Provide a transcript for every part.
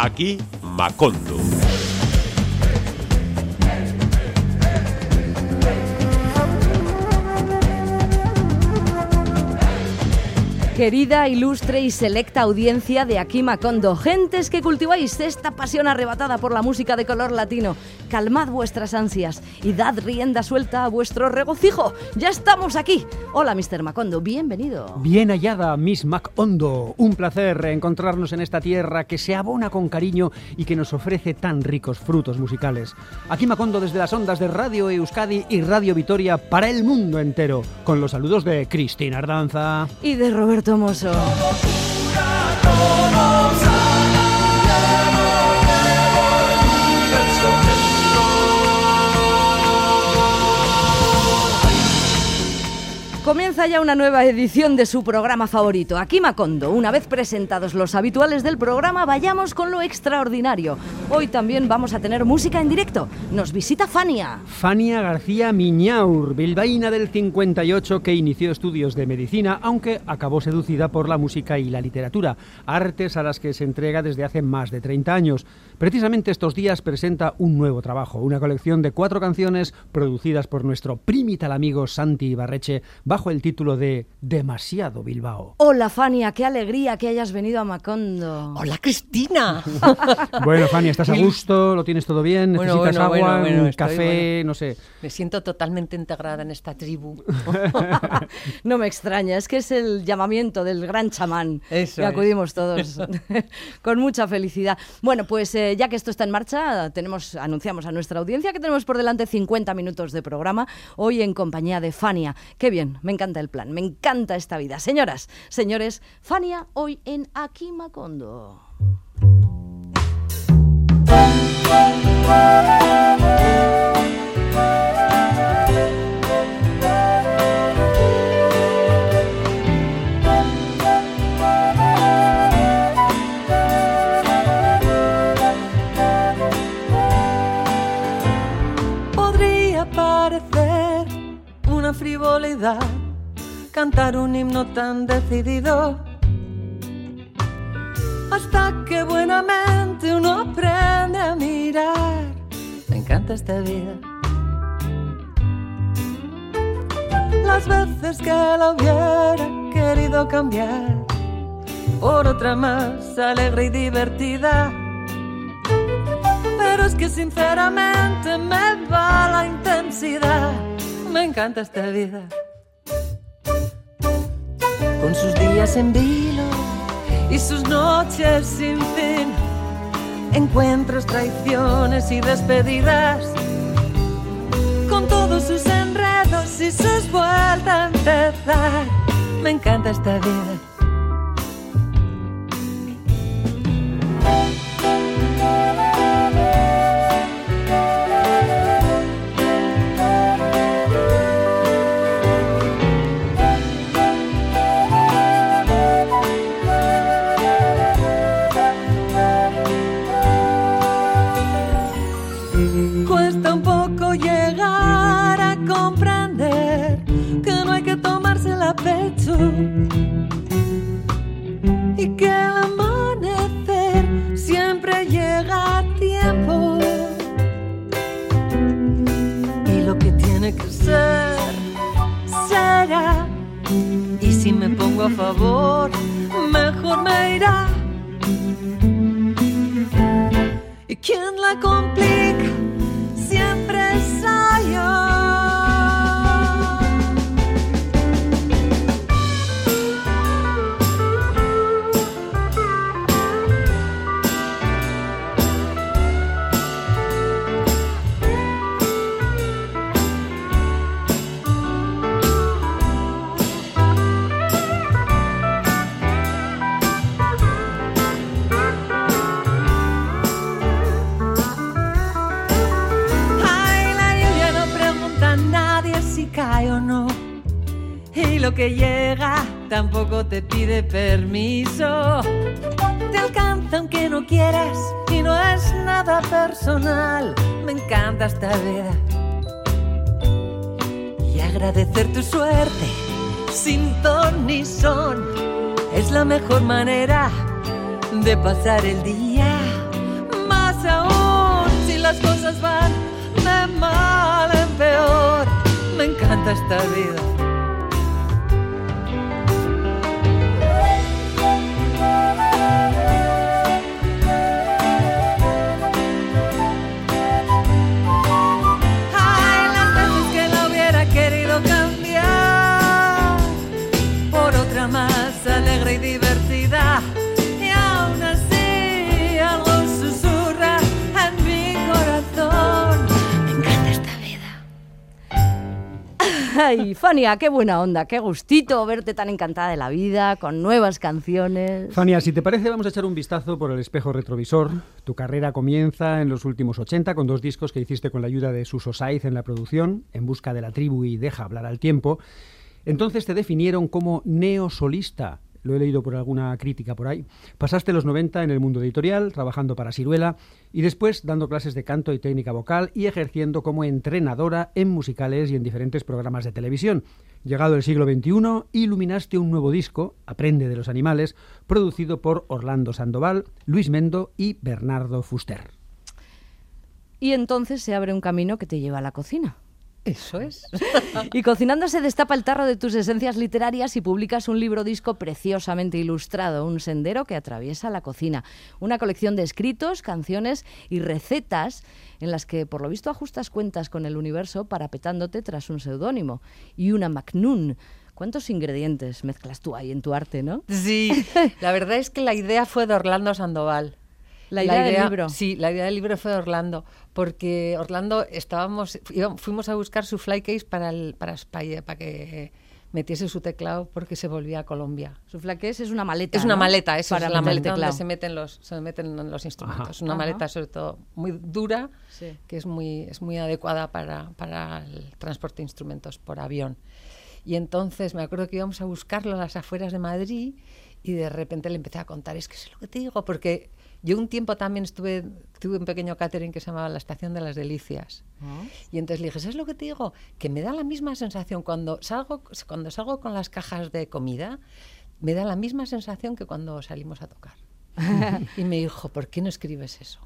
Aquí Macondo. Querida, ilustre y selecta audiencia de Aquí Macondo, gentes que cultiváis esta pasión arrebatada por la música de color latino, calmad vuestras ansias y dad rienda suelta a vuestro regocijo. Ya estamos aquí. Hola, Mr. Macondo, bienvenido. Bien hallada, Miss Macondo. Un placer encontrarnos en esta tierra que se abona con cariño y que nos ofrece tan ricos frutos musicales. Aquí Macondo desde las ondas de Radio Euskadi y Radio Vitoria para el mundo entero, con los saludos de Cristina Ardanza y de Roberto Mosso. Comienza ya una nueva edición de su programa favorito, Aquí Macondo. Una vez presentados los habituales del programa, vayamos con lo extraordinario. Hoy también vamos a tener música en directo. Nos visita Fania. Fania García Miñaur, bilbaína del 58 que inició estudios de medicina, aunque acabó seducida por la música y la literatura, artes a las que se entrega desde hace más de 30 años. Precisamente estos días presenta un nuevo trabajo, una colección de cuatro canciones producidas por nuestro primital amigo Santi Ibarreche bajo el título de Demasiado Bilbao. Hola Fania, qué alegría que hayas venido a Macondo. Hola Cristina. bueno Fania, ¿estás a gusto? ¿Lo tienes todo bien? ¿Necesitas agua, un café? No sé. Me siento totalmente integrada en esta tribu. no me extraña, es que es el llamamiento del gran chamán. Eso que acudimos todos con mucha felicidad. Bueno, pues eh, ya que esto está en marcha, tenemos, anunciamos a nuestra audiencia que tenemos por delante 50 minutos de programa, hoy en compañía de Fania. Qué bien, me encanta el plan, me encanta esta vida. Señoras, señores, Fania hoy en Aquí. Frivolidad cantar un himno tan decidido. Hasta que buenamente uno aprende a mirar. Me encanta esta vida. Las veces que la hubiera querido cambiar por otra más alegre y divertida. Pero es que sinceramente me va la intensidad. Me encanta esta vida con sus días en vilo y sus noches sin fin, encuentros, traiciones y despedidas, con todos sus enredos y sus vueltas a empezar. Me encanta esta vida. Vida. Y agradecer tu suerte sin ton ni son es la mejor manera de pasar el día. más aún si las cosas van de mal en peor. Me encanta esta vida. Ay, Fania, qué buena onda, qué gustito verte tan encantada de la vida, con nuevas canciones. Fania, si te parece, vamos a echar un vistazo por el espejo retrovisor. Tu carrera comienza en los últimos 80 con dos discos que hiciste con la ayuda de Suso Saiz en la producción, En busca de la tribu y Deja hablar al tiempo. Entonces te definieron como neosolista. Lo he leído por alguna crítica por ahí. Pasaste los 90 en el mundo editorial, trabajando para Siruela, y después dando clases de canto y técnica vocal y ejerciendo como entrenadora en musicales y en diferentes programas de televisión. Llegado el siglo XXI, iluminaste un nuevo disco, Aprende de los Animales, producido por Orlando Sandoval, Luis Mendo y Bernardo Fuster. Y entonces se abre un camino que te lleva a la cocina. Eso es. Y cocinando se destapa el tarro de tus esencias literarias y publicas un libro disco preciosamente ilustrado, un sendero que atraviesa la cocina. Una colección de escritos, canciones y recetas en las que por lo visto ajustas cuentas con el universo parapetándote tras un seudónimo. Y una Macnun. ¿Cuántos ingredientes mezclas tú ahí en tu arte, no? Sí, la verdad es que la idea fue de Orlando Sandoval. La idea del libro. Sí, la idea del libro fue de Orlando, porque Orlando estábamos, fuimos a buscar su flycase para, el, para España, para que metiese su teclado porque se volvía a Colombia. Su flaqués es una maleta. Es una ¿no? maleta, eso Para es la maleta donde se meten los, se meten los instrumentos. Ajá. Una Ajá. maleta sobre todo muy dura, Sí. que es muy, es muy adecuada para, para el transporte de instrumentos por avión. Y entonces me acuerdo que íbamos a buscarlo a las afueras de Madrid y de repente le empecé a contar, es que es lo que te digo, porque yo un tiempo también estuve, tuve un pequeño catering que se llamaba La Estación de las Delicias. Ah. Y entonces le dije, ¿sabes lo que te digo? Que me da la misma sensación cuando salgo, cuando salgo con las cajas de comida, me da la misma sensación que cuando salimos a tocar. y me dijo, ¿por qué no escribes eso?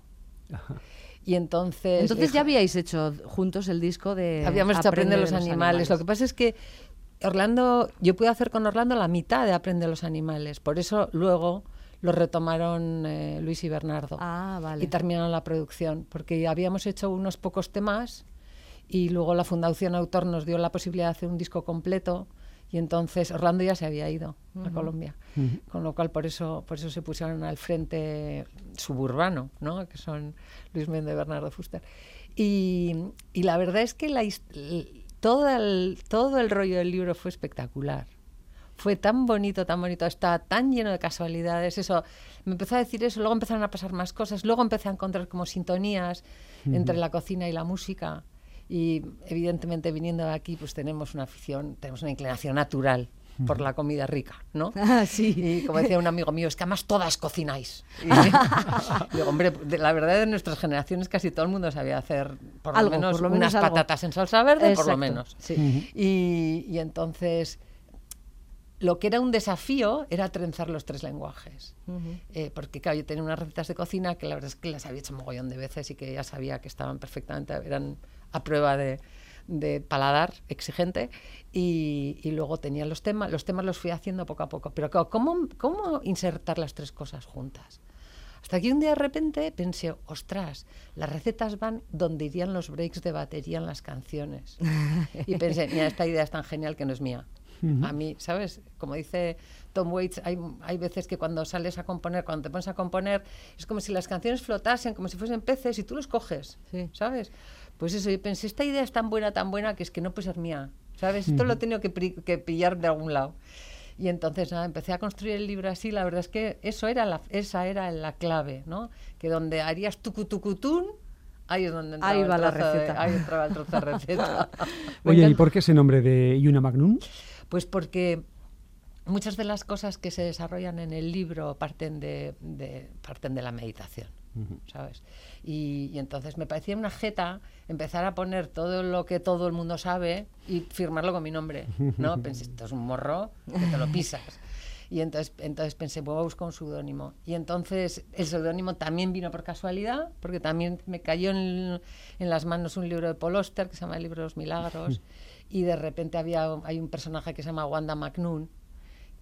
Y entonces... Entonces dijo- ya habíais hecho juntos el disco de Habíamos hecho Aprende los, animales. Lo que pasa es que Orlando, yo pude hacer con Orlando la mitad de Aprende los animales. Por eso luego lo retomaron eh, Luis y Bernardo. Ah, vale. Y terminaron la producción. Porque habíamos hecho unos pocos temas y luego la Fundación Autor nos dio la posibilidad de hacer un disco completo. Y entonces Orlando ya se había ido a Colombia. Con lo cual, por eso, por eso se pusieron al frente suburbano, ¿no? que son Luis Méndez y Bernardo Fuster. Y, y la verdad es que la, todo, el, todo el rollo del libro fue espectacular. Fue tan bonito, tan bonito, estaba tan lleno de casualidades. Eso, me empezó a decir eso, luego empezaron a pasar más cosas, luego empecé a encontrar como sintonías entre la cocina y la música. Y evidentemente viniendo de aquí, pues tenemos una afición, tenemos una inclinación natural por la comida rica, ¿no? Ah, sí. Y como decía un amigo mío, es que además todas cocináis. Y digo, hombre, de la verdad de nuestras generaciones casi todo el mundo sabía hacer por lo Algo, menos por lo menos unas patatas en salsa verde, por lo menos. sí. Y, y entonces lo que era un desafío era trenzar los tres lenguajes. Eh, porque, claro, yo tenía unas recetas de cocina que la verdad es que las había hecho mogollón de veces y que ya sabía que estaban perfectamente, eran a prueba de, de paladar exigente. Y, y luego tenía los temas, los temas los fui haciendo poco a poco. Pero, claro, ¿cómo, cómo insertar las tres cosas juntas? Hasta que un día de repente pensé, ostras, las recetas van donde irían los breaks de batería en las canciones. Y pensé, mira, esta idea es tan genial que no es mía. A mí, ¿sabes? Como dice Tom Waits, hay, hay veces que cuando sales a componer, cuando te pones a componer, es como si las canciones flotasen, como si fuesen peces y tú los coges, Sí. ¿sabes? Pues eso, yo pensé, esta idea es tan buena, tan buena, que es que no puede ser mía, ¿sabes? Esto lo he tenido que, pillar de algún lado. Y entonces nada, empecé a construir el libro así, la verdad es que eso era la, esa era la clave, ¿no? Que donde harías tucutucutún, ahí es donde entraba, Ahí el va la trozo de- receta. ahí entraba el trozo de receta. Oye, ¿y por qué ese nombre de Yuna Magnum? Pues porque muchas de las cosas que se desarrollan en el libro parten de, de- parten de la meditación, ¿sabes? Y, y entonces me parecía una jeta empezar a poner todo lo que todo el mundo sabe y firmarlo con mi nombre, ¿no? Pensé, esto es un morro que te lo pisas. Y entonces, entonces pensé, voy a buscar un seudónimo. Y entonces el seudónimo también vino por casualidad, porque también me cayó en, en, las manos un libro de Paul Oster que se llama El libro de los milagros. y de repente había, hay un personaje que se llama Wanda McNoon,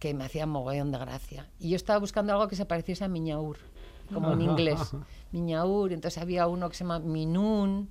que me hacía mogollón de gracia. Y yo estaba buscando algo que se pareciese a Miñaur, como en inglés. Miñaur, entonces había uno que se llama Minun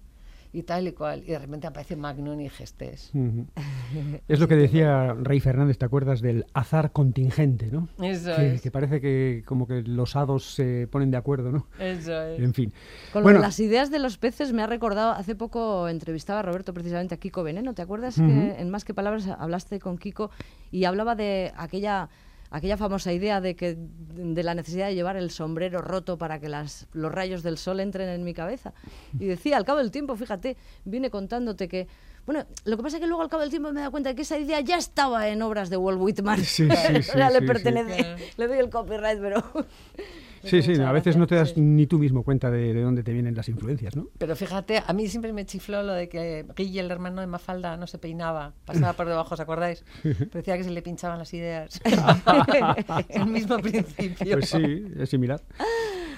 y tal y cual. Y de repente aparece Magnum y Gestés. Es lo que decía Rey Fernández, ¿te acuerdas del azar contingente, no? Eso que, es. que parece que como que los hados se ponen de acuerdo, ¿no? Eso es. En fin. Con Bueno. las ideas de los peces me ha recordado, hace poco entrevistaba a Roberto precisamente a Kiko Veneno, ¿te acuerdas que en Más que Palabras hablaste con Kiko y hablaba de aquella aquella famosa idea de que de la necesidad de llevar el sombrero roto para que las, los rayos del sol entren en mi cabeza. Y decía, al cabo del tiempo, fíjate, vine contándote que bueno, lo que pasa es que luego al cabo del tiempo me he dado cuenta de que esa idea ya estaba en obras de Walt Whitman. Sí, sí, o sí, sea, le sí, sí. pertenece, le doy el copyright, pero... Sí, sí, a veces no te das ni tú mismo cuenta de, de dónde te vienen las influencias, ¿no? Pero fíjate, a mí siempre me chifló lo de que Guille, el hermano de Mafalda, no se peinaba, pasaba por debajo, ¿os acordáis? Parecía que se le pinchaban las ideas. el mismo principio. Pues sí, es similar.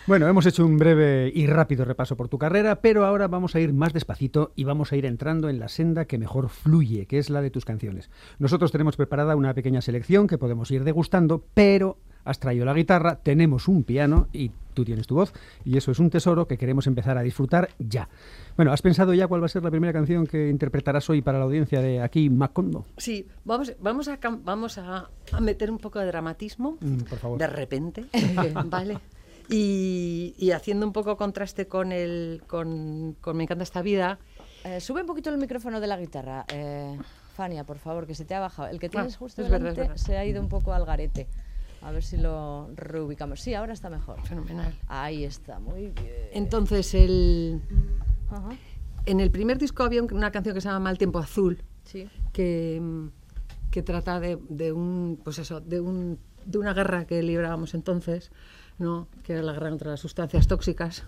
Bueno, hemos hecho un breve y rápido repaso por tu carrera, pero ahora vamos a ir más despacito y vamos a ir entrando en la senda que mejor fluye, que es la de tus canciones. Nosotros tenemos preparada una pequeña selección que podemos ir degustando, pero has traído la guitarra, tenemos un piano y tú tienes tu voz, y eso es un tesoro que queremos empezar a disfrutar ya. Bueno, ¿has pensado ya cuál va a ser la primera canción que interpretarás hoy para la audiencia de aquí, Macondo? Sí, vamos, vamos, a, cam- vamos a, a meter un poco de dramatismo, Mm, por favor. de repente, ¿vale? Y, y haciendo un poco contraste con, el, con, con Me encanta esta vida, Eh, sube un poquito el micrófono de la guitarra, eh, Fania, por favor, que se te ha bajado. El que tienes Ah, justo delante verdad. se ha ido un poco al garete. A ver si lo reubicamos. Sí, ahora está mejor. fenomenal. Ahí está, muy bien. Entonces, el, Ajá, en el primer disco había un- una canción que se llama Mal Tiempo Azul, sí. que, mm, que trata de, de un pues eso de un de una guerra que librábamos entonces no que era la guerra contra las sustancias tóxicas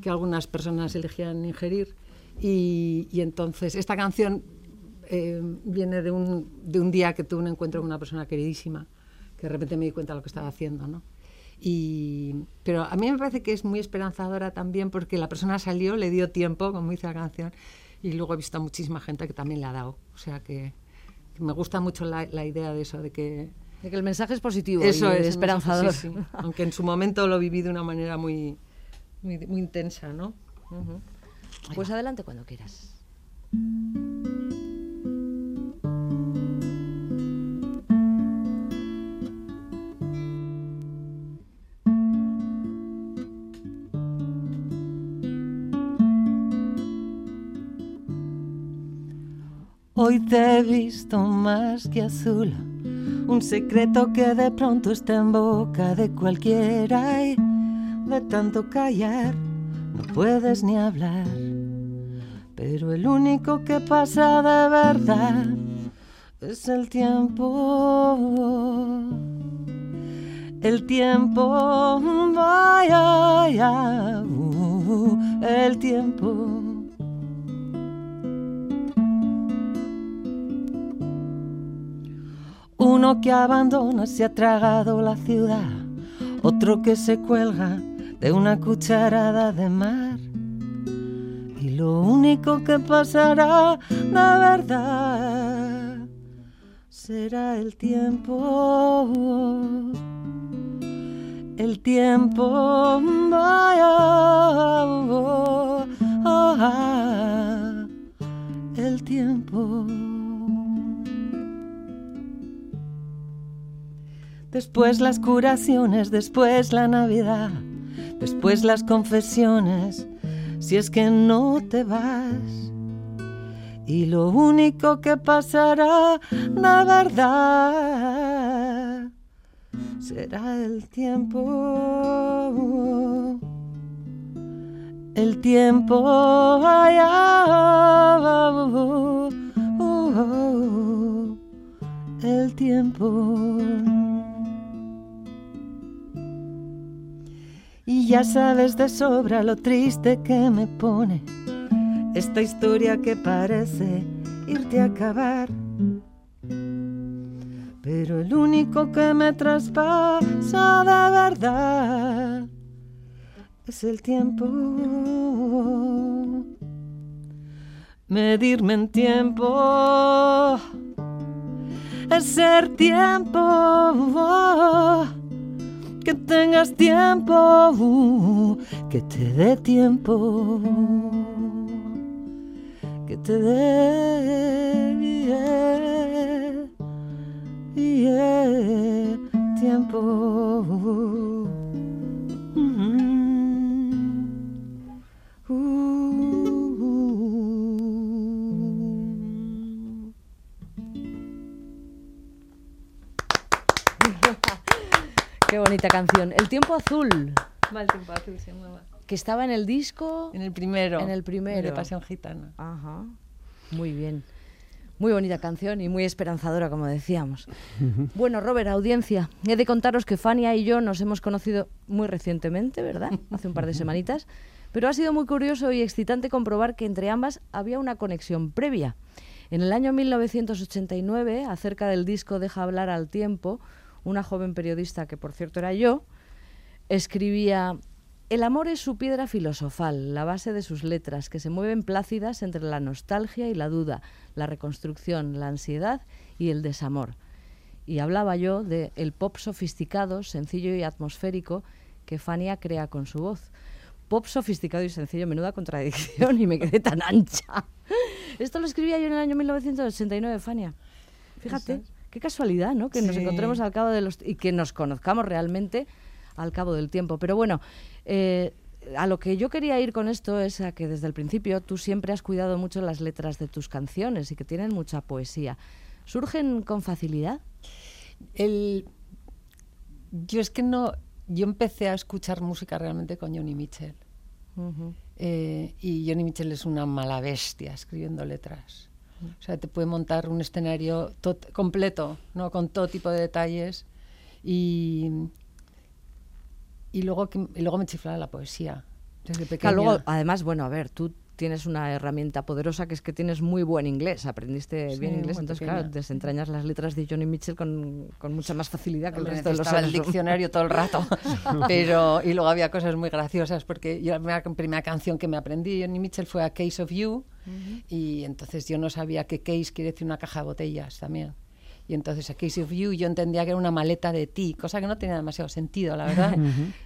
que algunas personas elegían ingerir y, y entonces esta canción eh, viene de un, de un día que tuve un encuentro con una persona queridísima que de repente me di cuenta de lo que estaba haciendo no y, pero a mí me parece que es muy esperanzadora también porque la persona salió, le dio tiempo, como dice la canción, y luego he visto a muchísima gente que también le ha dado. O sea que, que me gusta mucho la, la idea de eso, de que De que el mensaje es positivo eso y es esperanzador. sí, sí. Aunque en su momento lo viví de una manera muy, muy, muy intensa, ¿no? Ujú. Pues adelante cuando quieras. Hoy te he visto más que azul, un secreto que de pronto está en boca de cualquiera y de tanto callar no puedes ni hablar. Pero el único que pasa de verdad es el tiempo. El tiempo, vaya, uh, el tiempo. Uno que abandona se ha tragado la ciudad, otro que se cuelga de una cucharada de mar. Y lo único que pasará de verdad será el tiempo. El tiempo, vaya, el tiempo. Después las curaciones, después la Navidad, después las confesiones, si es que no te vas. Y lo único que pasará de verdad será el tiempo. El tiempo, ah, oh, oh, oh, el tiempo. Y ya sabes de sobra lo triste que me pone esta historia que parece irte a acabar. Pero el único que me traspasa de verdad es el tiempo. Medirme en tiempo es ser tiempo. Que tengas tiempo, que te dé tiempo, que te dé tiempo. Qué bonita canción. El tiempo azul, Mal tiempo azul se llamaba. que estaba en el disco. En el primero. En el primero. De Pasión Gitana. Ajá. Muy bien. Muy bonita canción y muy esperanzadora, como decíamos. Bueno, Robert, audiencia, he de contaros que Fania y yo nos hemos conocido muy recientemente, ¿verdad? Hace un par de semanitas. Pero ha sido muy curioso y excitante comprobar que entre ambas había una conexión previa. En el año 1989, acerca del disco Deja hablar al tiempo, una joven periodista, que por cierto era yo, escribía El amor es su piedra filosofal, la base de sus letras, que se mueven plácidas entre la nostalgia y la duda, la reconstrucción, la ansiedad y el desamor. Y hablaba yo de el pop sofisticado, sencillo y atmosférico que Fania crea con su voz. Pop sofisticado y sencillo, menuda contradicción, y me quedé tan ancha. Esto lo escribía yo en el año 1989, Fania. Fíjate. Qué casualidad, ¿no? Que nos encontremos al cabo de los... y que nos conozcamos realmente al cabo del tiempo. Pero bueno, eh, a lo que yo quería ir con esto es a que desde el principio tú siempre has cuidado mucho las letras de tus canciones y que tienen mucha poesía. ¿Surgen con facilidad? El... Yo es que no... Yo empecé a escuchar música realmente con Johnny Mitchell. Eh, y Johnny Mitchell es una mala bestia escribiendo letras. O sea, te puede montar un escenario tot- completo, ¿no? con todo tipo de detalles. Y, y, luego, y luego me chiflaba la poesía. Desde pequeña. Claro, luego, además, bueno, a ver, tú tienes una herramienta poderosa que es que tienes muy buen inglés, aprendiste Sí, bien inglés, entonces, pequeña. claro, desentrañas las letras de Johnny Mitchell con, con mucha más facilidad que el resto de los Necesitaba el diccionario todo el rato. Pero, y luego había cosas muy graciosas, porque yo la primera, primera canción que me aprendí de Johnny Mitchell fue A Case of You, y entonces yo no sabía que case quiere decir una caja de botellas también. Y entonces A Case of You yo entendía que era una maleta de ti, cosa que no tenía demasiado sentido, la verdad.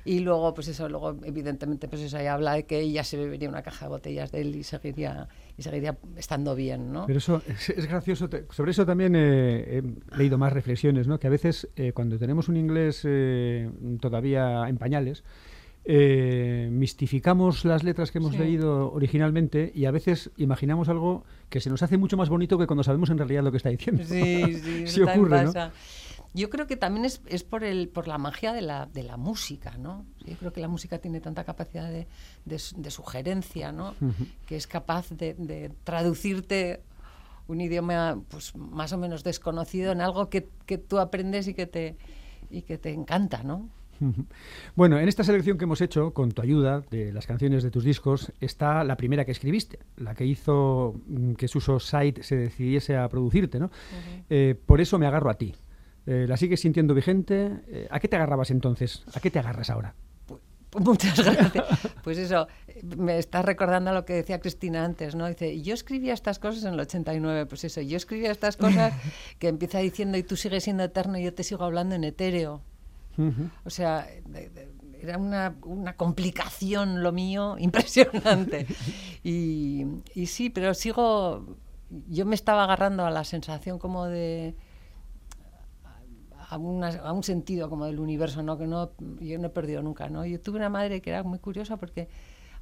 y luego, pues eso, luego evidentemente, pues eso, ahí habla de que ella se bebería una caja de botellas de él y seguiría, y seguiría estando bien, ¿no? Pero eso es, es gracioso. te- sobre eso también eh, he leído más reflexiones, ¿no? Que a veces eh, cuando tenemos un inglés eh, todavía en pañales, eh, mistificamos las letras que hemos Sí. leído originalmente y a veces imaginamos algo que se nos hace mucho más bonito que cuando sabemos en realidad lo que está diciendo. Sí, sí, Sí ocurre, ¿no? pasa. Yo creo que también es, es por, el, por la magia de la, de la música, ¿no? Yo creo que la música tiene tanta capacidad de, de de sugerencia, ¿no? Que es capaz de, de traducirte un idioma pues, más o menos desconocido en algo que, que tú aprendes y que te, y que te encanta, ¿no? Bueno, en esta selección que hemos hecho, con tu ayuda, de las canciones de tus discos, está la primera que escribiste, la que hizo mm, que Suso Side se decidiese a producirte, ¿no? Eh, por eso me agarro a ti. Eh, ¿La sigues sintiendo vigente? Eh, ¿A qué te agarrabas entonces? ¿A qué te agarras ahora? Pues Muchas gracias. Pues eso, me estás recordando lo que decía Cristina antes, ¿no? Dice, yo escribía estas cosas en el 89, pues eso, yo escribía estas cosas que empieza diciendo y tú sigues siendo eterno y yo te sigo hablando en etéreo. Ujú. O sea, de- de- era una, una complicación lo mío impresionante. Y, y sí, pero sigo, yo me estaba agarrando a la sensación como de a, una- a un sentido como del universo, ¿no? Que no, yo no he perdido nunca, ¿no? Yo tuve una madre que era muy curiosa porque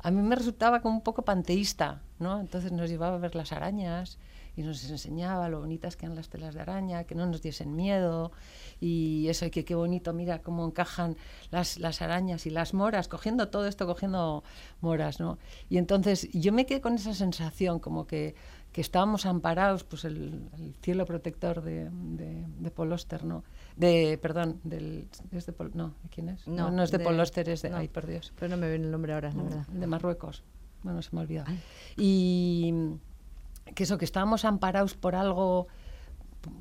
a mí me resultaba como un poco panteísta, ¿no? Entonces nos llevaba a ver las arañas y nos enseñaba lo bonitas que eran las telas de araña, que no nos diesen miedo y eso, y que qué bonito, mira cómo encajan las, las arañas y las moras, cogiendo todo esto, cogiendo moras, ¿no? Y entonces yo me quedé con esa sensación como que, que estábamos amparados, pues el, el cielo protector de, de, de Paul Auster, ¿no? De, perdón, del, es de Paul- no, ¿de quién es? No, no, es de, de- Paul Auster, es de, no. ay, por Dios Pero no me viene el nombre ahora, la verdad. de Marruecos. Bueno, se me ha olvidado. Y que eso, que estábamos amparados por algo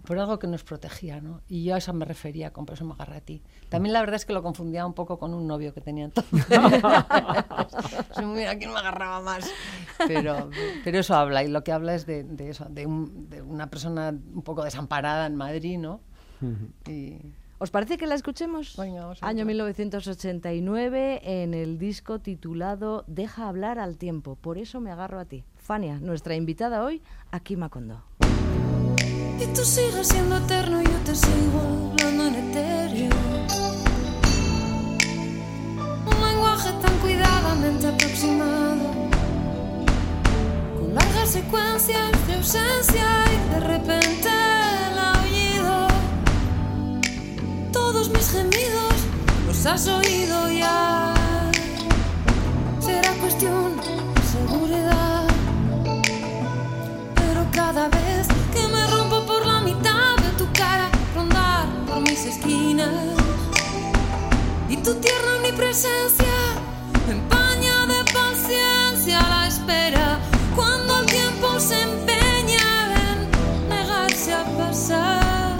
por algo que nos protegía, ¿no? Y yo a eso me refería, con por eso me agarré a ti. También la verdad es que lo confundía un poco con un novio que tenía entonces. Mira, ¿quién me agarraba más? Pero, pero eso habla, y lo que habla es de, de eso, de, un- de una persona un poco desamparada en Madrid, ¿no? Y ¿Os parece que la escuchemos? A Año verla. 1989 en el disco titulado Deja hablar al tiempo. Por eso me agarro a ti. Fania, nuestra invitada hoy, aquí Macondo. Y tú sigues siendo eterno yo te sigo hablando en etéreo. Un lenguaje tan cuidadamente aproximado. Con largas secuencias de ausencia y de repente el aullido. Todos mis gemidos los has oído ya. Será cuestión de seguridad. Cada vez que me rompo por la mitad de tu cara rondar por mis esquinas. Y tu tierna omnipresencia me empaña de paciencia la espera. Cuando el tiempo se empeña en negarse a pasar.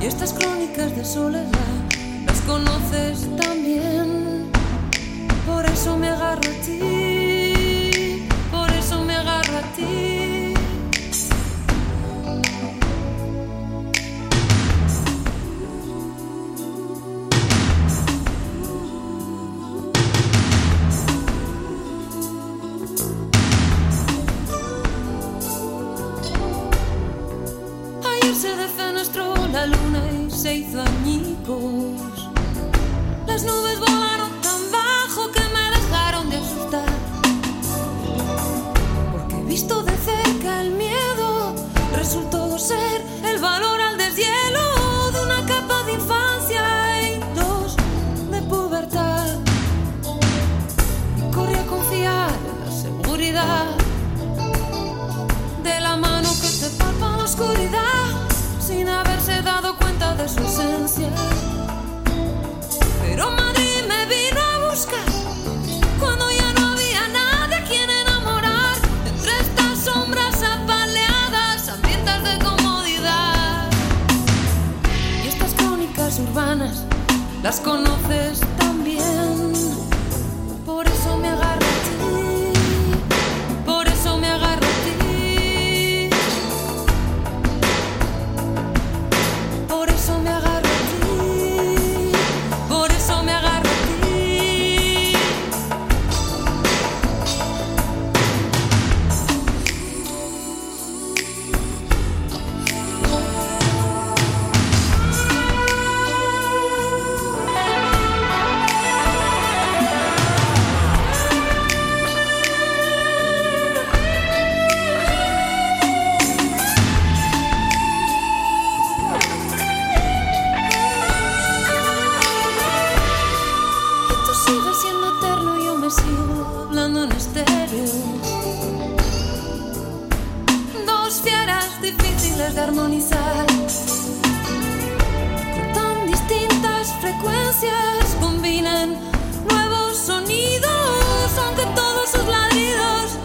Y estas crónicas de soledad las conoces también. Por eso me agarro a ti por eso me agarro a ti defenestró la luna y se hizo añicos. Las nubes volaron Pero Madrid me vino a buscar cuando ya no había nadie a quien enamorar entre estas sombras apaleadas, hambrientas de comodidad. Y estas crónicas urbanas las conoces frecuencias combinan nuevos sonidos, aunque todos sus ladridos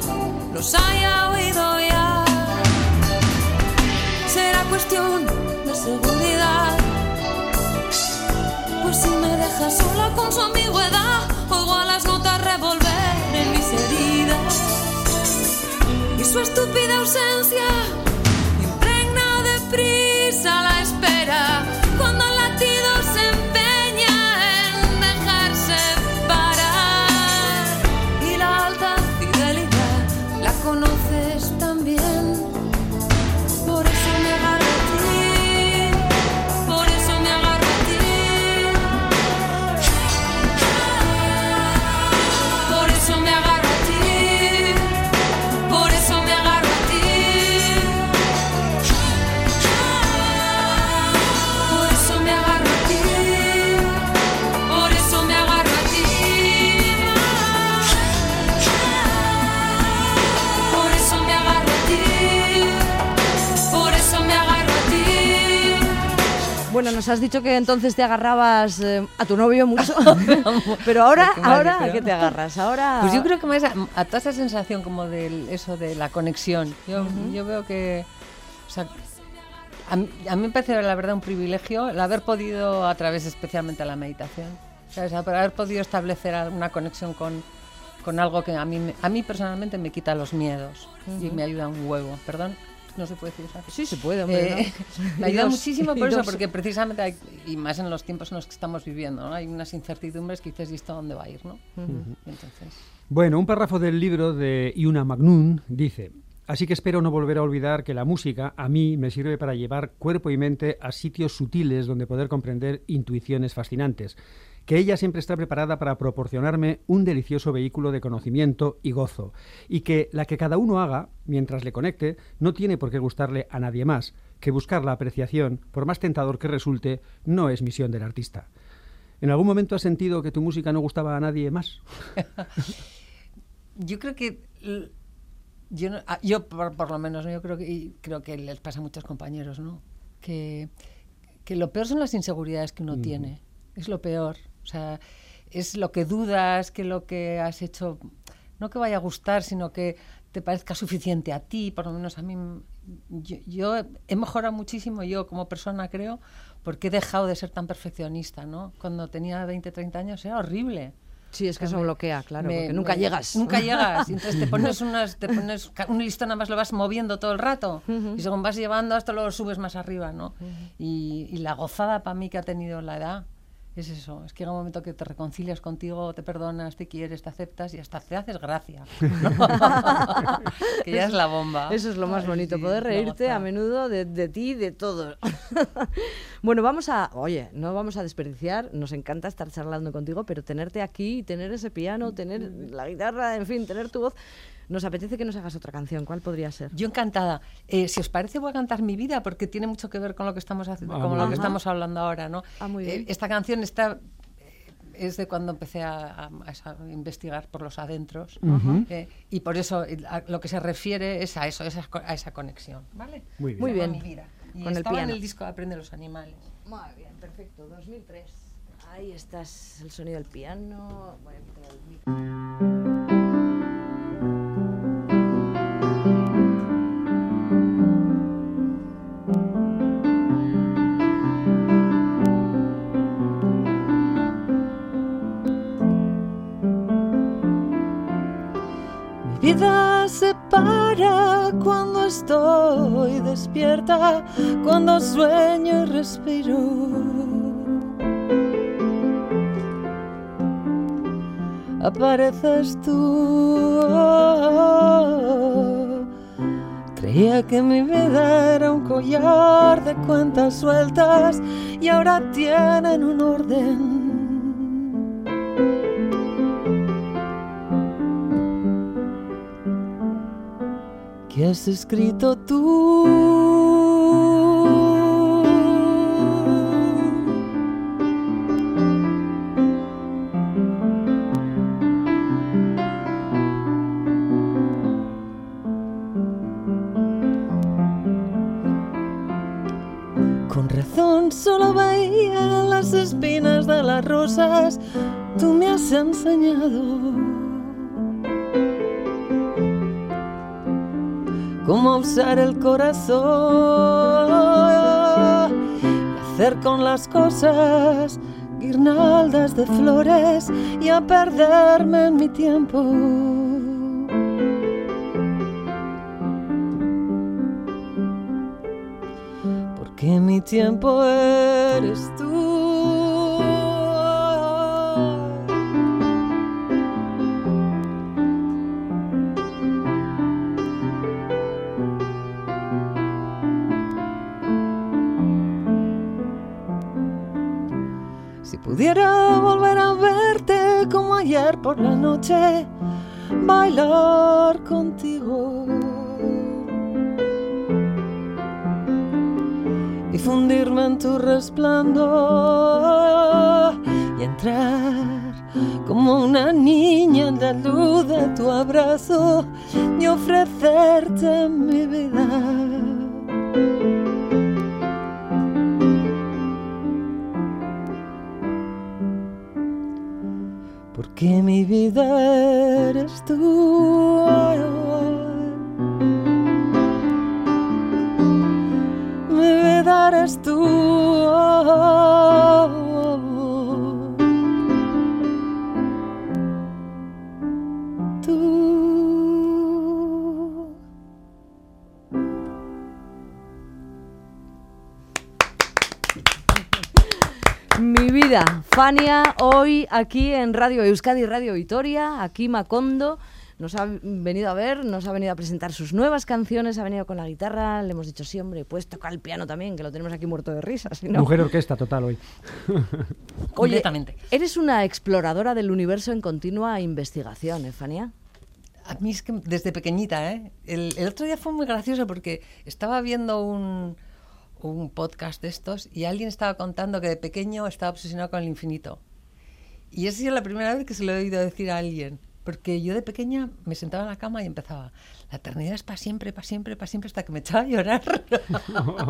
los haya oído ya. Será cuestión de seguridad. Pues si me dejas sola con su ambigüedad, oigo a las notas revolver en mis heridas. Y su estúpida ausencia impregna de prisa la Bueno, nos has dicho que entonces te agarrabas eh, a tu novio mucho, pero ahora, ahora, ¿a qué te agarras? Ahora, Pues yo creo que más a, a toda esa sensación como de eso de la conexión. Yo, yo veo que, o sea, a, mí, a mí me parece la verdad un privilegio el haber podido, a través especialmente de la meditación, ¿sabes? haber podido establecer una conexión con, con algo que a mí, a mí personalmente me quita los miedos y me ayuda un huevo. Perdón, no se puede decir eso. aquí? Sí, se puede, hombre, Eh, ¿no? me ayuda dos- muchísimo por eso, dos. porque precisamente hay, y más en los tiempos en los que estamos viviendo, ¿no? hay unas incertidumbres que dices, ¿y esto a dónde va a ir? ¿no? Entonces, Bueno, un párrafo del libro de Iuna Magnun dice, así que espero no volver a olvidar que la música a mí me sirve para llevar cuerpo y mente a sitios sutiles donde poder comprender intuiciones fascinantes, que ella siempre está preparada para proporcionarme un delicioso vehículo de conocimiento y gozo, y que la que cada uno haga mientras le conecte no tiene por qué gustarle a nadie más, que buscar la apreciación, por más tentador que resulte, no es misión del artista. ¿En algún momento has sentido que tu música no gustaba a nadie más? yo creo que yo, no- ah, yo por, por lo menos ¿no? yo creo que y creo que les pasa a muchos compañeros no que, que lo peor son las inseguridades que uno tiene es lo peor o sea es lo que dudas que lo que has hecho no que vaya a gustar sino que te parezca suficiente a ti por lo menos a mí yo, yo he mejorado muchísimo yo como persona creo porque he dejado de ser tan perfeccionista no cuando tenía 20 30 años era horrible Sí, es que eso me- bloquea, claro, me- porque nunca me- llegas. Nunca llegas. Entonces te pones, unas, te pones un listón, nada más lo vas moviendo todo el rato. Y según vas llevando, hasta lo subes más arriba, ¿no? y, y la gozada para mí que ha tenido la edad es eso. Es que llega un momento que te reconcilias contigo, te perdonas, te quieres, te aceptas y hasta te haces gracia. ¿no? que ya es la bomba. Eso es lo más Ay, bonito, sí, poder reírte a menudo de, de ti y de todo. bueno, vamos a, oye, no vamos a desperdiciar, nos encanta estar charlando contigo, pero tenerte aquí, tener ese piano, tener la guitarra, en fin, tener tu voz, nos apetece que nos hagas otra canción. ¿Cuál podría ser? Yo encantada. Eh, si os parece, voy a cantar mi vida porque tiene mucho que ver con lo que estamos haciendo, Ah, muy lo bien. que estamos hablando ahora, ¿no? Ah, muy Eh, bien. esta canción está eh, es de cuando empecé a, investigar por los adentros eh, y por eso a lo que se refiere es a eso, esa a esa conexión, ¿vale? Muy bien. Muy bien. Mi vida. Y Con el estaba piano. en el disco Aprende los animales. Muy bien, perfecto, 2003. Ahí estás, el sonido del piano. Voy a quitar el micro. Vida se para cuando estoy despierta, cuando sueño y respiro. Apareces tú. Creía que mi vida era un collar de cuentas sueltas y ahora tienen un orden. Que has escrito tú. Con razón solo veía las espinas de las rosas, tú me has enseñado. Cómo usar el corazón y hacer con las cosas guirnaldas de flores y a perderme en mi tiempo. Porque mi tiempo eres la noche, bailar contigo y fundirme en tu resplandor y entrar como una niña en la luz de tu abrazo y ofrecerte mi vida. Porque mi vida eres tú. Mi vida eres. Tú. Mi vida, Fania, hoy aquí en Radio Euskadi, Radio Vitoria, aquí Macondo. Nos ha venido a ver, nos ha venido a presentar sus nuevas canciones, ha venido con la guitarra, le hemos dicho sí, hombre, puedes tocar el piano también, que lo tenemos aquí muerto de risa, si no. Mujer orquesta total hoy. Oye, Completamente. eres una exploradora del universo en continua investigación, ¿eh, Fania? A mí es que desde pequeñita, ¿eh? El, el otro día fue muy gracioso porque estaba viendo un, un podcast de estos y alguien estaba contando que de pequeño estaba obsesionado con el infinito. Y esa sido la primera vez que se lo he oído decir a alguien. Porque yo de pequeña me sentaba en la cama y empezaba, la eternidad es para siempre, para siempre, para siempre, hasta que me echaba a llorar.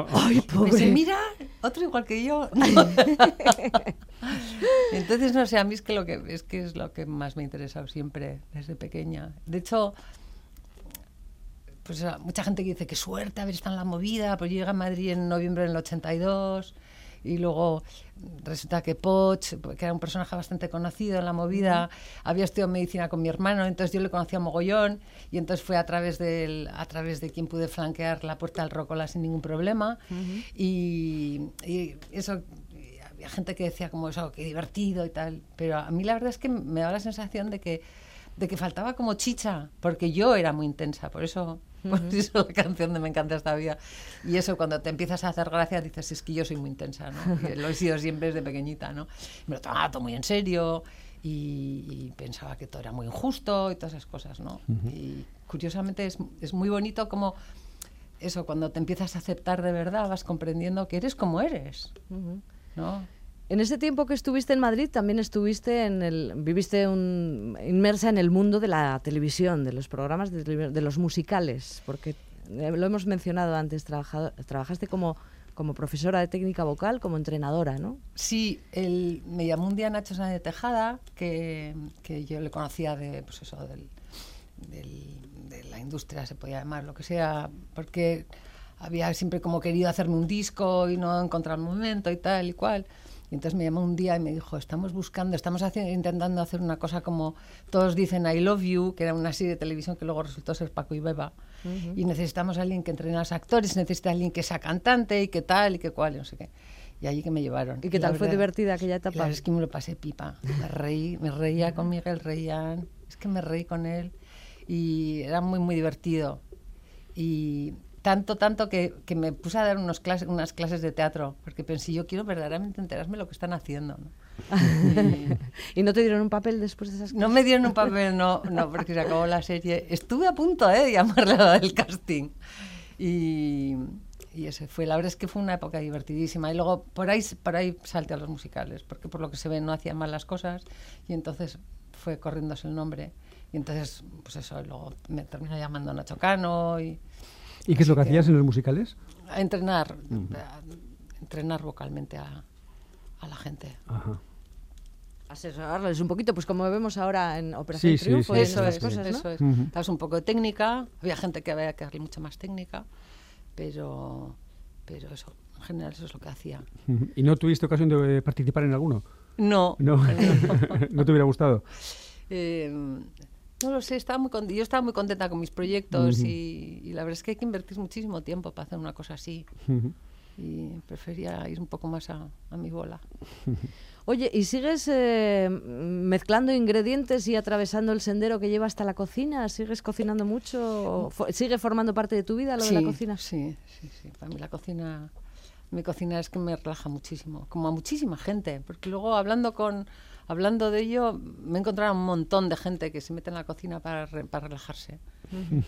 Ay, Y pensé, mira, otro igual que yo. Entonces, no sé, a mí es que, lo que, es que es lo que más me ha interesado siempre desde pequeña. De hecho, pues ah, mucha gente que dice, qué suerte haber estado en la movida, pues yo llegué a Madrid en noviembre del 82 y luego resulta que Poch, que era un personaje bastante conocido en la movida, había estudiado medicina con mi hermano, entonces yo le conocía mogollón y entonces fue a través, del, a través de quien pude flanquear la puerta del Rocola sin ningún problema. Y, y eso y había gente que decía como eso, qué divertido y tal, pero a mí la verdad es que me daba la sensación de que de que faltaba como chicha, porque yo era muy intensa, por eso, por eso la canción de Me encanta esta vida. Y eso cuando te empiezas a hacer gracia dices, es que yo soy muy intensa, ¿no? Y lo he sido siempre desde pequeñita, ¿no? Me lo tomaba todo muy en serio y, y pensaba que todo era muy injusto y todas esas cosas, ¿no? Y curiosamente es, es muy bonito como eso, cuando te empiezas a aceptar de verdad, vas comprendiendo que eres como eres, ¿no? En ese tiempo que estuviste en Madrid, también estuviste en el, viviste un- inmersa en el mundo de la televisión, de los programas, de, de los musicales, porque eh, lo hemos mencionado antes, trabajado- trabajaste como, como profesora de técnica vocal, como entrenadora, ¿no? Sí, el, me llamó un día Nacho Sánchez de Tejada, que, que yo le conocía de, pues eso, del, del- de la industria, se podía llamar, lo que sea, porque había siempre como querido hacerme un disco y no encontrar el momento y tal y cual. Y entonces me llamó un día y me dijo, estamos buscando, estamos haci- intentando hacer una cosa como todos dicen I Love You, que era una serie de televisión que luego resultó ser Paco y Beba. Y necesitamos a alguien que entrene a los actores, necesita a alguien que sea cantante y que tal y que cual, y no sé qué. Y allí que me llevaron. ¿Y qué tal? ¿Fue verdad- divertida aquella etapa? Claro, es que me lo pasé pipa. Me reí, me reía con Miguel Reían. Es que me reí con él. Y era muy, muy divertido. Y tanto, tanto que, que me puse a dar unos clases, unas clases de teatro. Porque pensé, yo quiero verdaderamente enterarme de lo que están haciendo. ¿no? ¿Y no te dieron un papel después de esas No me dieron un papel, no, no, porque se acabó la serie. Estuve a punto ¿eh? de llamarle a la del casting. Y, y ese fue, la verdad es que fue una época divertidísima. Y luego por ahí, por ahí salté a los musicales, porque por lo que se ve no hacía mal las cosas. Y entonces fue corriéndose el nombre. Y entonces, pues eso, luego me terminó llamando Nacho Cano y ¿Y qué es lo que hacías en los musicales? a entrenar, a entrenar vocalmente a, a la gente. Ajá. asesorarles un poquito, pues como vemos ahora en Operación Sí, Triunfo sí, Eso es, cosas, ¿no? eso es. Ujú. Dabas un poco de técnica, había gente que había que darle mucha más técnica, pero, pero eso, en general eso es lo que hacía. ¿Y no tuviste ocasión de eh, participar en alguno? No, No, no te hubiera gustado. eh, no lo sé, estaba muy con- yo estaba muy contenta con mis proyectos y, y la verdad es que hay que invertir muchísimo tiempo para hacer una cosa así y prefería ir un poco más a, a mi bola. Oye, ¿y sigues eh, mezclando ingredientes y atravesando el sendero que lleva hasta la cocina? ¿Sigues cocinando mucho? ¿O fo- ¿Sigue formando parte de tu vida lo de la cocina? Sí, sí, sí. Para mí la cocina, mi cocina es que me relaja muchísimo, como a muchísima gente, porque luego hablando con, hablando de ello, me he encontrado un montón de gente que se mete en la cocina para, re- para relajarse.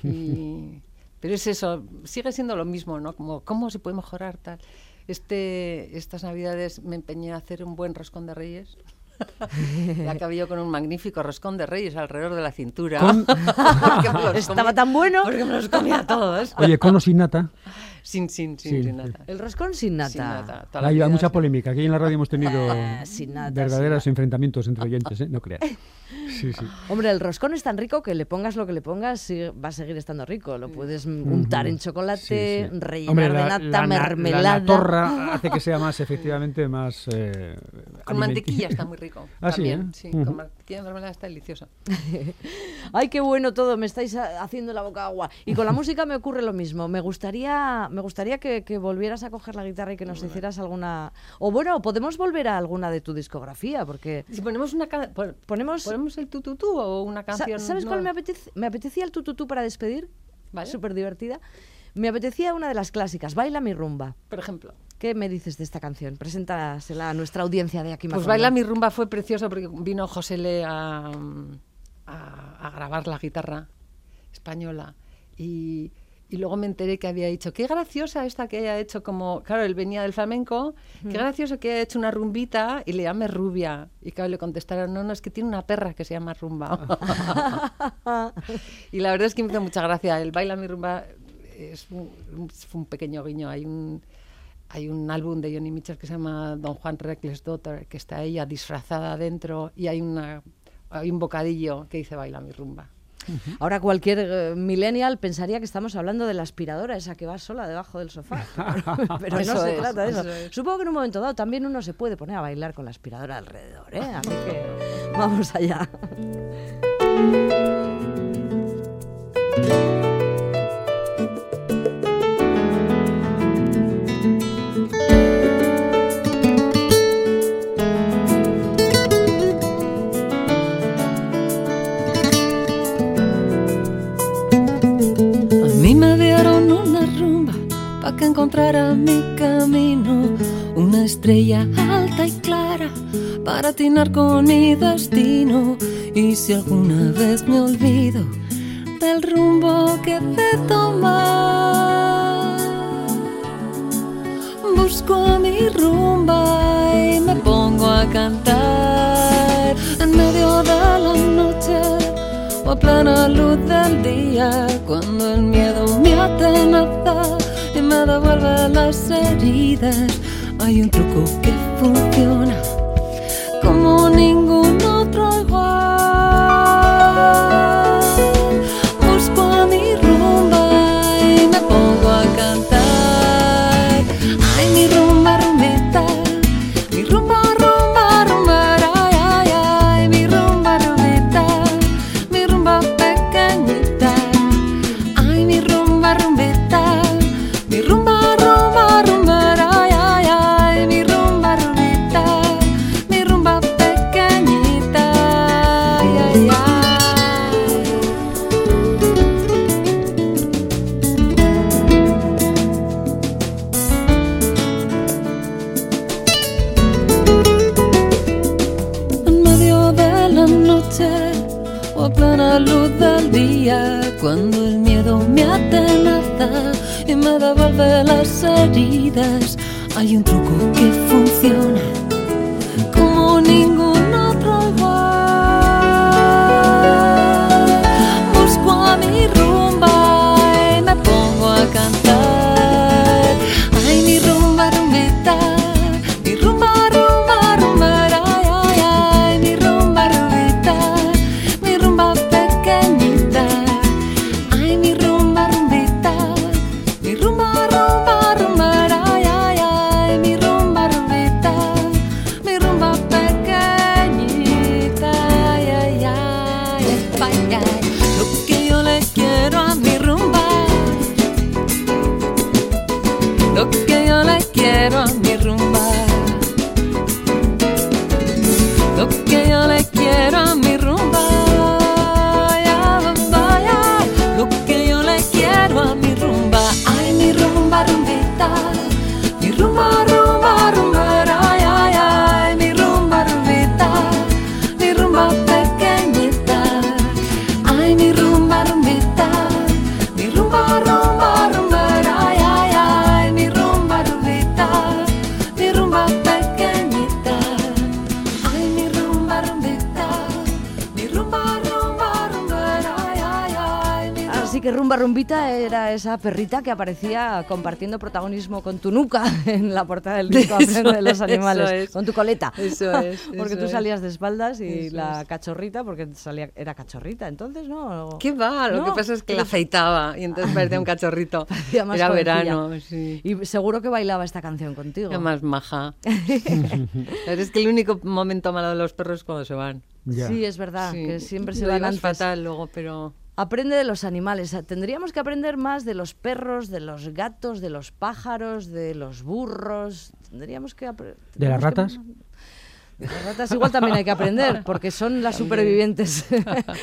Y- pero es eso, sigue siendo lo mismo, ¿no? Como cómo se puede mejorar tal. Este, estas navidades me empeñé a hacer un buen roscón de reyes. y acabé yo con un magnífico roscón de reyes alrededor de la cintura. Estaba tan bueno. Porque me los comía todos. Oye, con o sin nata. Sin, sin, sin, Sin, sin nata. El roscón sin nata. Sin Hay vida mucha polémica. Aquí en la radio hemos tenido sin nata, verdaderos sin enfrentamientos entre oyentes, ¿eh? No creas. Sí, sí. Hombre, el roscón es tan rico que le pongas lo que le pongas, va a seguir estando rico. Lo puedes untar en chocolate, Sí, sí. rellenar Hombre, de nata, la mermelada. La, torra hace que sea más, efectivamente, más. eh, Con alimenti- mantequilla está muy rico. Ah, sí, también, ¿eh? sí, Ujú. con mantequilla de mermelada está delicioso. Ay, qué bueno todo, me estáis haciendo la boca agua. Y con la música me ocurre lo mismo. Me gustaría, me gustaría que, que volvieras a coger la guitarra y que nos hicieras alguna. O bueno, podemos volver a alguna de tu discografía, porque. Si ponemos una ca- pon- Ponemos- ponemos el tututú o una canción. ¿Sabes cuál me apetece? Me apetecía el tututú para despedir. Vale. Súper divertida. Me apetecía una de las clásicas, Baila mi rumba. Por ejemplo. ¿Qué me dices de esta canción? Preséntasela a nuestra audiencia de aquí Pues Baila mi rumba fue precioso porque vino José Le a, a- a grabar la guitarra española y, y luego me enteré que había dicho, qué graciosa esta que haya hecho como, claro, él venía del flamenco, qué gracioso que haya hecho una rumbita y le llame rubia. Y claro, le contestaron, no, no, es que tiene una perra que se llama rumba. y la verdad es que me hizo mucha gracia. El Baila mi rumba es un, un- pequeño guiño. Hay un, hay un álbum de Johnny Mitchell que se llama Don Juan Reckless Daughter, que está ella disfrazada dentro y hay, una, hay un bocadillo que dice Baila mi rumba. Ahora cualquier eh, millennial pensaría que estamos hablando de la aspiradora, esa que va sola debajo del sofá. Pero no Eso se es, trata de eso. eso es. Supongo que en un momento dado también uno se puede poner a bailar con la aspiradora alrededor, ¿eh? Así que vamos allá. Mí me dieron una rumba para que encontrara mi camino, una estrella alta y clara para atinar con mi destino. Y si alguna vez me olvido del rumbo que de tomar, busco a mi rumba y me pongo a cantar en medio de la noche o a plena luz del día cuando el miedo me atenaza y me devuelve las heridas. Hay un truco que funciona como ningún otro igual. Las heridas, hay un truco que funciona esa perrita que aparecía compartiendo protagonismo con tu nuca en la portada del disco Aprende de los animales, con tu coleta. Eso es. porque eso tú es. salías de espaldas y Eso la es. cachorrita, porque salía, era cachorrita entonces, ¿no? ¿Qué va? Lo No, que pasa es que la afeitaba y entonces parecía un cachorrito. Parecía más Era verano, sí. Y seguro que bailaba esta canción contigo. Era más maja. Pero es que el único momento malo de los perros es cuando se van. Ya. Sí, es verdad, Sí. que siempre se Lo van antes. fatal luego, pero... Aprende de los animales. Tendríamos que aprender más de los perros, de los gatos, de los pájaros, de los burros. Tendríamos que ¿De las que- ratas? Las ratas igual también hay que aprender, porque son las supervivientes.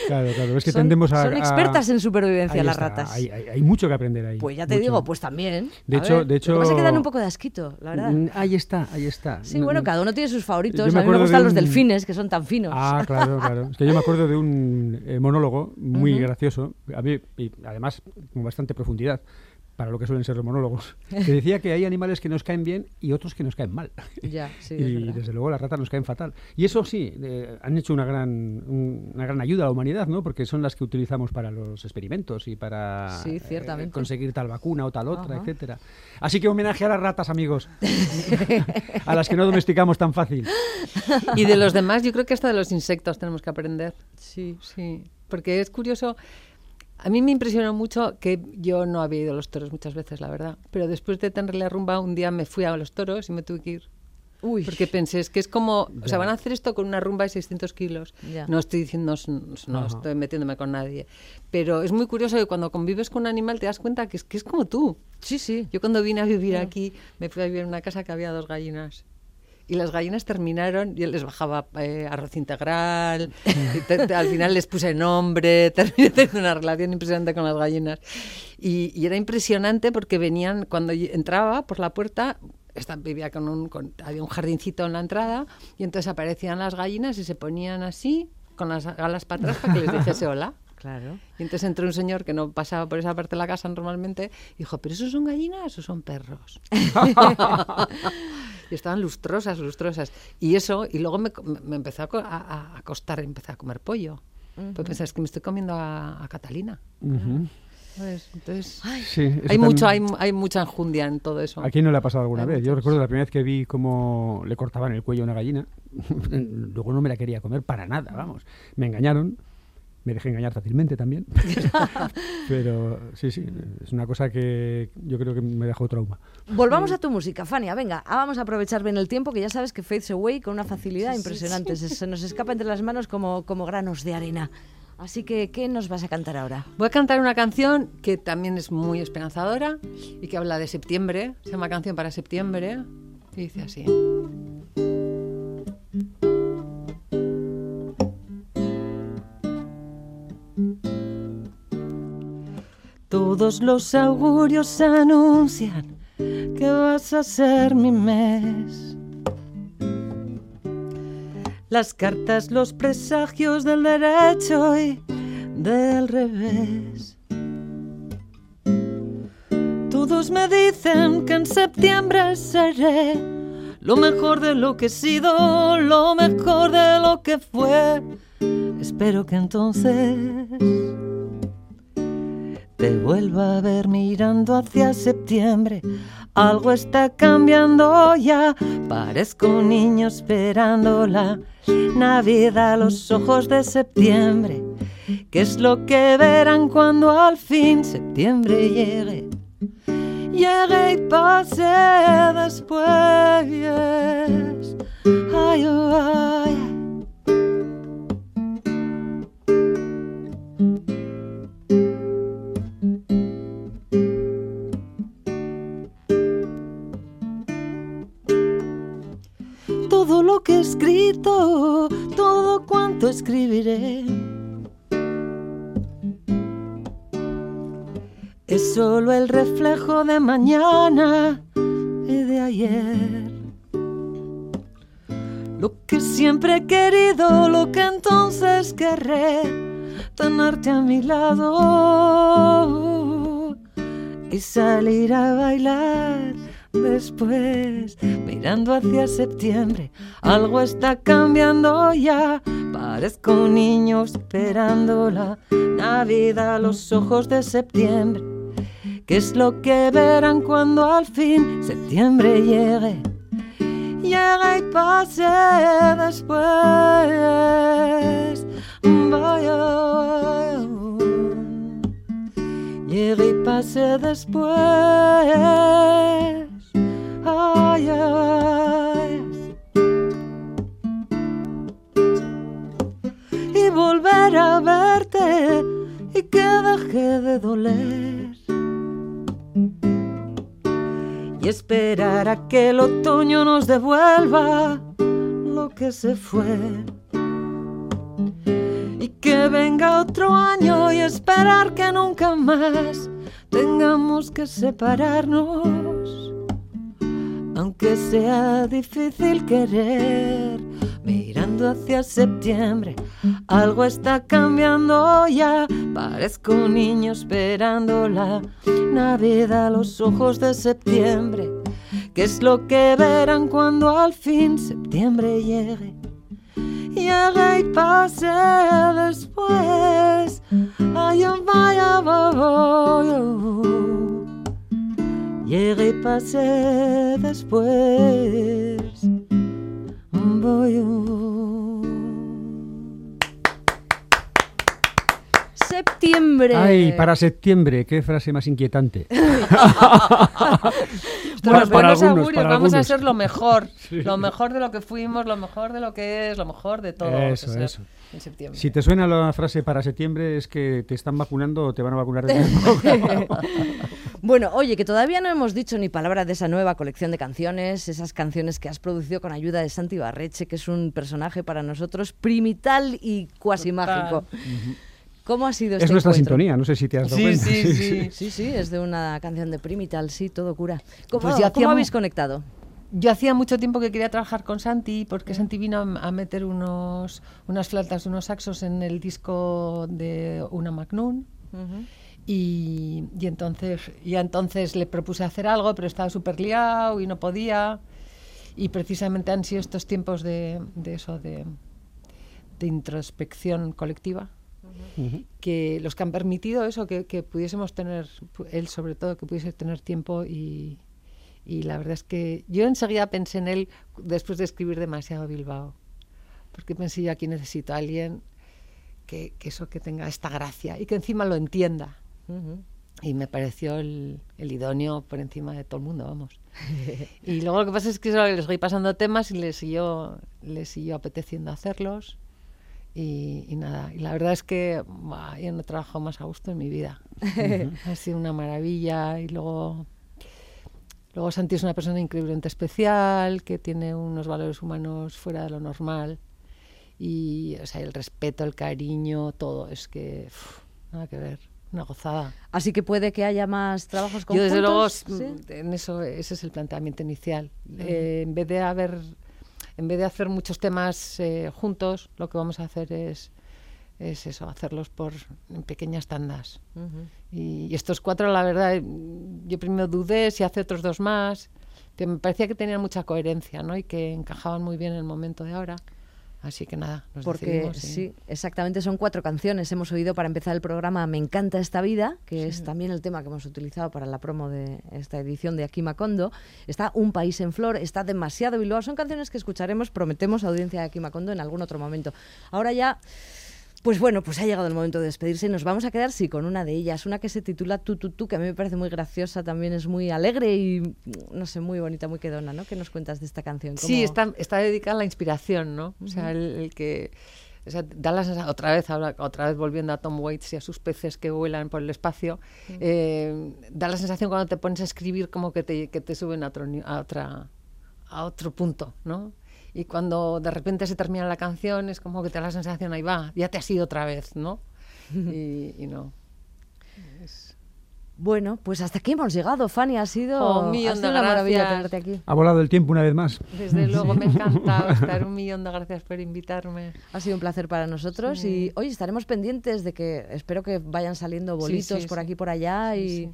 Claro, claro. Es que son, tendemos a. son a- expertas en supervivencia Ahí las está, ratas. Hay, hay- hay mucho que aprender ahí. Pues ya te mucho. digo, pues también. De A hecho- ver, de Lo que pasa es que hecho- dan un poco de asquito, la verdad. Mm, Ahí está, ahí está. Sí, No- bueno, cada uno tiene sus favoritos. A mí me de gustan los delfines, que son tan finos. Ah, claro, claro. Es que yo me acuerdo de un eh, monólogo muy gracioso, a mí, y además con bastante profundidad, para lo que suelen ser los monólogos, que decía que hay animales que nos caen bien y otros que nos caen mal. Ya, sí, y desde luego las ratas nos caen fatal. Y eso sí, eh, han hecho una gran, un- una gran ayuda a la humanidad, ¿no? Porque son las que utilizamos para los experimentos y para Sí, eh, conseguir tal vacuna o tal otra, Ajá. etcétera. Así que homenaje a las ratas, amigos. a las que no domesticamos tan fácil. Y de los demás, yo creo que hasta de los insectos tenemos que aprender. Sí. Sí, porque es curioso. A mí me impresionó mucho que yo no había ido a los toros muchas veces, la verdad. Pero después de tener la rumba, un día me fui a los toros y me tuve que ir. Uy. Porque pensé, es que es como, o Ya. sea, van a hacer esto con una rumba de 600 kilos. Ya. No estoy diciendo, no, no estoy metiéndome con nadie. Pero es muy curioso que cuando convives con un animal te das cuenta que es, que es como tú. Sí, sí. Yo cuando vine a vivir aquí, me fui a vivir en una casa que había dos gallinas. Y las gallinas terminaron, yo les bajaba eh, arroz integral, y te- te- al final les puse nombre, terminé teniendo una relación impresionante con las gallinas. Y, y era impresionante porque venían, cuando entraba por la puerta, esta, vivía con un, con- había un jardincito en la entrada, y entonces aparecían las gallinas y se ponían así, con las alas para atrás, para que les dijese hola. Claro. Y entonces entró un señor que no pasaba por esa parte de la casa normalmente y dijo, ¿pero esos son gallinas o son perros? y estaban lustrosas, lustrosas. Y eso, y luego me, me empezó a, a, a costar, empecé a comer pollo. Pues pensé, es que me estoy comiendo a, a Catalina. Ujú. ¿sabes? Entonces, Sí, hay, mucho, hay, también- hay mucha enjundia en todo eso. ¿A quién no le ha pasado alguna Hay vez? Yo muchos. recuerdo la primera vez que vi cómo le cortaban el cuello a una gallina. Luego no me la quería comer para nada, vamos. Me engañaron. Me dejé engañar fácilmente también. Pero sí, sí, es una cosa que yo creo que me dejó trauma. Volvamos a tu música, Fania. Venga, ah, vamos a aprovechar bien el tiempo, que ya sabes que Fades Away con una facilidad impresionante. Se, se nos escapa entre las manos como, como granos de arena. Así que, ¿qué nos vas a cantar ahora? Voy a cantar una canción que también es muy esperanzadora y que habla de septiembre. Se llama Canción para septiembre. Y dice así. Todos los augurios anuncian que vas a ser mi mes. Las cartas, los presagios del derecho y del revés. Todos me dicen que en septiembre seré lo mejor de lo que he sido, lo mejor de lo que fue. Espero que entonces te vuelva a ver mirando hacia septiembre. Algo está cambiando ya. Parezco un niño esperando la Navidad, los ojos de septiembre. ¿Qué es lo que verán cuando al fin septiembre llegue? Llegue y pase después. Ay, oh, ay, todo cuanto escribiré. Es solo el reflejo de mañana y de ayer. Lo que siempre he querido, lo que entonces querré, tenerte a mi lado y salir a bailar después, mirando hacia septiembre, algo está cambiando ya. Parezco un niño esperando la Navidad, los ojos de septiembre. ¿Qué es lo que verán cuando al fin septiembre llegue? Llegue y pase después. Vaya. Llegue y pase después. Y volver a verte y que deje de doler. Y esperar a que el otoño nos devuelva lo que se fue. Y que venga otro año y esperar que nunca más tengamos que separarnos. Aunque sea difícil querer, mirando hacia septiembre, algo está cambiando ya. Parezco un niño esperando la Navidad, los ojos de septiembre. ¿Qué es lo que verán cuando al fin septiembre llegue? Llegue y pase después. Ay, oh, vaya, vaya, Llegue y pase después. Voy. Septiembre. Ay, para septiembre, qué frase más inquietante. Bueno, Para- para buenos algunos, augurios, para vamos a ser lo mejor. Lo mejor de lo que fuimos, lo mejor de lo que es, lo mejor de todo. Eso, ser eso. En septiembre. Si te suena la frase para septiembre es que te están vacunando o te van a vacunar de nuevo. Bueno, oye, que todavía no hemos dicho ni palabra de esa nueva colección de canciones, esas canciones que has producido con ayuda de Santi Barreche, que es un personaje para nosotros primital y cuasi mágico. ¿Cómo ha sido este es nuestra encuentro? sintonía, no sé si te has dado Sí, cuenta. sí, sí. Sí, sí, es de una canción de Primital, sí, todo cura. ¿Cómo, Pues cómo hacíamos- habéis conectado? Yo hacía mucho tiempo que quería trabajar con Santi porque Santi vino a a meter unos, unas flautas, unos saxos en el disco de una Magnum. Y, y entonces, y entonces le propuse hacer algo, pero estaba súper liado y no podía. Y precisamente han sido estos tiempos de, de eso, de, de introspección colectiva, que los que han permitido eso, que, que pudiésemos tener, él sobre todo, que pudiese tener tiempo y, y la verdad es que yo enseguida pensé en él después de escribir demasiado Bilbao, porque pensé yo aquí necesito a alguien que, que eso, que tenga esta gracia y que encima lo entienda. Y me pareció el, el idóneo por encima de todo el mundo, vamos. y luego lo que pasa es que les voy pasando temas y les siguió, les siguió apeteciendo hacerlos. Y, y nada, y la verdad es que yo no he trabajado más a gusto en mi vida. ha sido una maravilla. Y luego, luego Santi es una persona increíblemente especial, que tiene unos valores humanos fuera de lo normal. Y o sea, el respeto, el cariño, todo, es que uf, nada que ver, una gozada. Así que puede que haya más trabajos Yo conjuntos. desde luego ¿sí? mm, en eso ese es el planteamiento inicial. Eh, en vez de haber en vez de hacer muchos temas eh, juntos, lo que vamos a hacer es es eso, hacerlos por en pequeñas tandas. y, y estos cuatro, la verdad, eh, yo primero dudé si hace otros dos más, que me parecía que tenían mucha coherencia, ¿no? Y que encajaban muy bien en el momento de ahora. Así que nada, nos Porque decidimos sí, exactamente son cuatro canciones. Hemos oído para empezar el programa Me encanta esta vida, que es también el tema que hemos utilizado para la promo de esta edición de Aquí Macondo. Está Un país en flor, está demasiado Bilbao. Son canciones que escucharemos, prometemos, audiencia de Aquí Macondo en algún otro momento. Ahora ya, pues bueno, pues ha llegado el momento de despedirse y nos vamos a quedar, sí, con una de ellas, una que se titula Tu, tu, tu, que a mí me parece muy graciosa, también es muy alegre y, no sé, muy bonita, muy quedona, ¿no? ¿Qué nos cuentas de esta canción? Sí, ¿Cómo- está, está dedicada a la inspiración, ¿no? O sea, el, el que... O sea, da la otra vez, otra vez volviendo a Tom Waits y a sus peces que vuelan por el espacio, eh, da la sensación cuando te pones a escribir como que te, que te suben a otro, a, otra, a otro punto, ¿no? Y cuando de repente se termina la canción es como que te da la sensación, ahí va, ya te has ido otra vez, ¿no? Y, y no. Bueno, pues hasta aquí hemos llegado, Fanny. Ha sido, Oh, un millón ha sido de una maravilla tenerte aquí. Ha volado el tiempo una vez más. Desde luego me encanta estar. Un millón de gracias por invitarme. Ha sido un placer para nosotros Sí. y hoy estaremos pendientes de que espero que vayan saliendo bolitos sí, por sí. aquí y por allá Sí, y sí.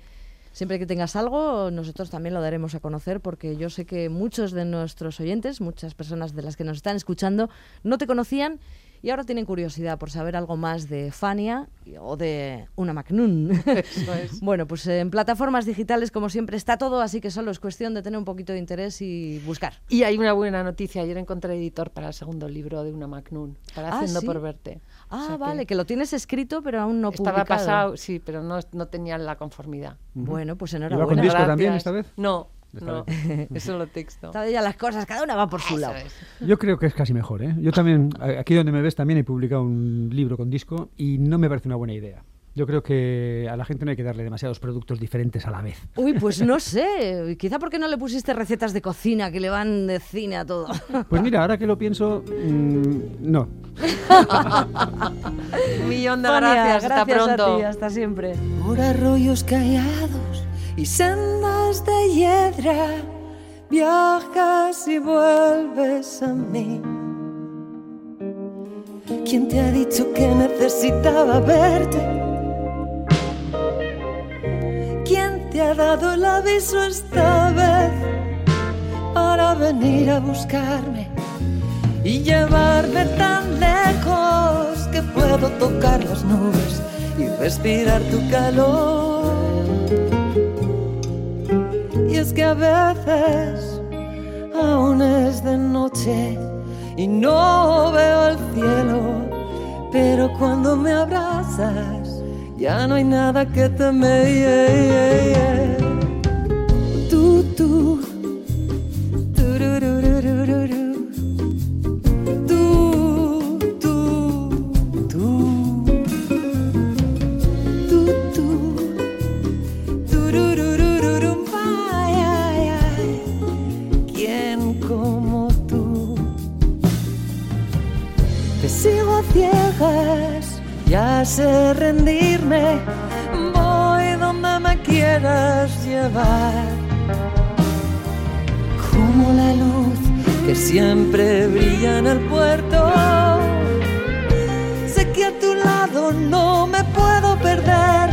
Siempre que tengas algo, nosotros también lo daremos a conocer porque yo sé que muchos de nuestros oyentes, muchas personas de las que nos están escuchando, no te conocían y ahora tienen curiosidad por saber algo más de Fania o de una Macnun. bueno, pues en plataformas digitales, como siempre, está todo, así que solo es cuestión de tener un poquito de interés y buscar. Y hay una buena noticia. Ayer encontré editor para el segundo libro de una Macnun, para Ah, Haciendo ¿sí? por Verte. Ah, O sea que vale, que... lo tienes escrito, pero aún no Estaba publicado. pasado, sí, pero no, no tenía la conformidad. Bueno, pues ¿Iba enhorabuena. con disco Gracias. también esta vez? No, Esta no, es solo texto. Está ya las cosas, cada una va por su Eso lado. es. Yo creo que es casi mejor, ¿eh? Yo también, aquí donde me ves, también he publicado un libro con disco y no me parece una buena idea. Yo creo que a la gente no hay que darle demasiados productos diferentes a la vez. Uy, pues no sé, quizá porque no le pusiste recetas de cocina que le van de cine a todo. Pues mira, ahora que lo pienso, mm, no. Un millón de Fania, gracias, hasta gracias a pronto. ti, hasta siempre. por arroyos callados y sendas de hiedra, viajas y vuelves a mí. ¿Quién te ha dicho que necesitaba verte? ¿Quién te ha dado el aviso esta vez para venir a buscarme y llevarme tan lejos que puedo tocar las nubes y respirar tu calor? Y es que a veces aún es de noche y no veo el cielo, pero cuando me abrazas ya no hay nada que temer. Tú, tú, sé rendirme. Voy donde me quieras llevar. Como la luz que siempre brilla en el puerto. Sé que a tu lado no me puedo perder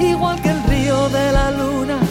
igual que el río de la luna